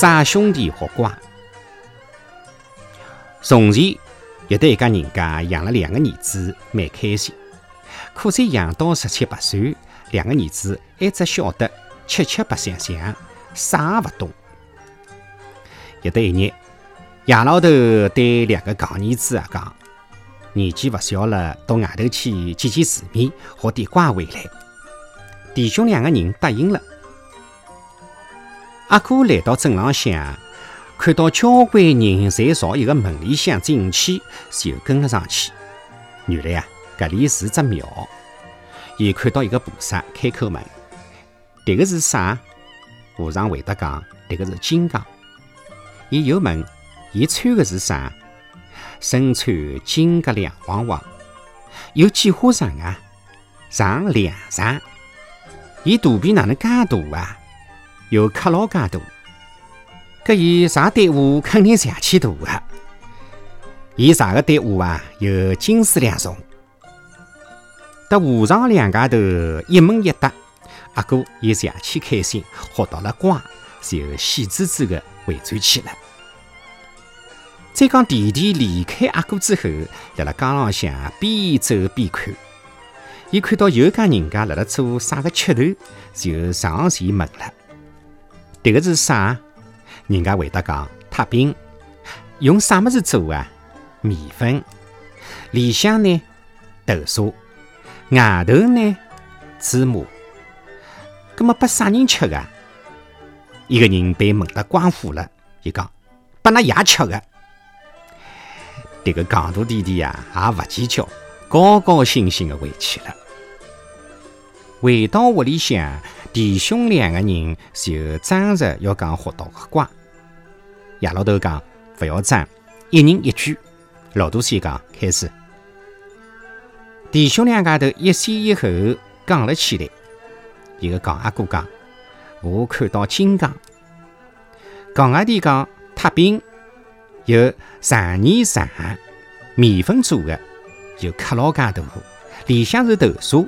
傻兄弟和瓜。从前有得一家人家养了两个儿子，蛮开心。可在养到十七八岁，两个儿子还只晓得七七八想想，啥也勿懂。有得一日，爷老头对两个戆儿子啊讲：“年纪勿小了，到外头去见见世面，学点乖回来。”弟兄两个人答应了。阿哥来到镇浪向，看到交关人侪朝一个门里向进去，就跟了上去。原来啊，搿里是只庙。伊看到一个菩萨开口问：“迭个是啥？”和尚回答讲：“迭个是金刚。”伊又问：“伊穿的是啥？”身穿金甲亮晃晃，有几花长啊？长两丈。伊肚皮哪能介大啊？有克老介大。搿伊啥队伍肯定上去大啊！伊啥个队伍啊，有金丝两重。得和尚两家头一问一答，阿哥也上去开心，学到了乖，就喜滋滋的回转去了。再讲弟弟离开阿哥之后，辣辣江浪向边走边看。伊看到有家人家辣辣做啥个吃头，就上前问了：“迭个是啥？”人家回答讲：“塔饼，用啥么子做啊？面粉，里向呢豆沙，外头呢芝麻。葛么拨啥人吃个？”一个人被问得光火了，伊讲：“拨㑚爷吃个。”迭个戆大弟弟呀，也勿计较，高高兴兴的回去了。回到屋里向，弟兄两个人就争着要讲学到个乖。爷老头讲勿要争，一人一句。老大先讲开始。弟兄两家头一先一后讲了起来。一个讲阿哥讲：“我看到金刚。”讲阿弟讲：“塔饼。”有长泥长，面粉做的，有克老介大，里向是豆沙，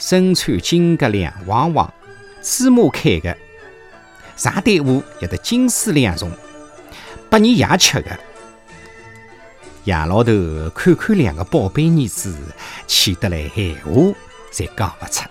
身穿金甲亮晃晃，芝麻开的，上队伍也得金丝两重，拨你爷吃的。爷老头看看两个宝贝儿子，气得来闲话侪讲勿出。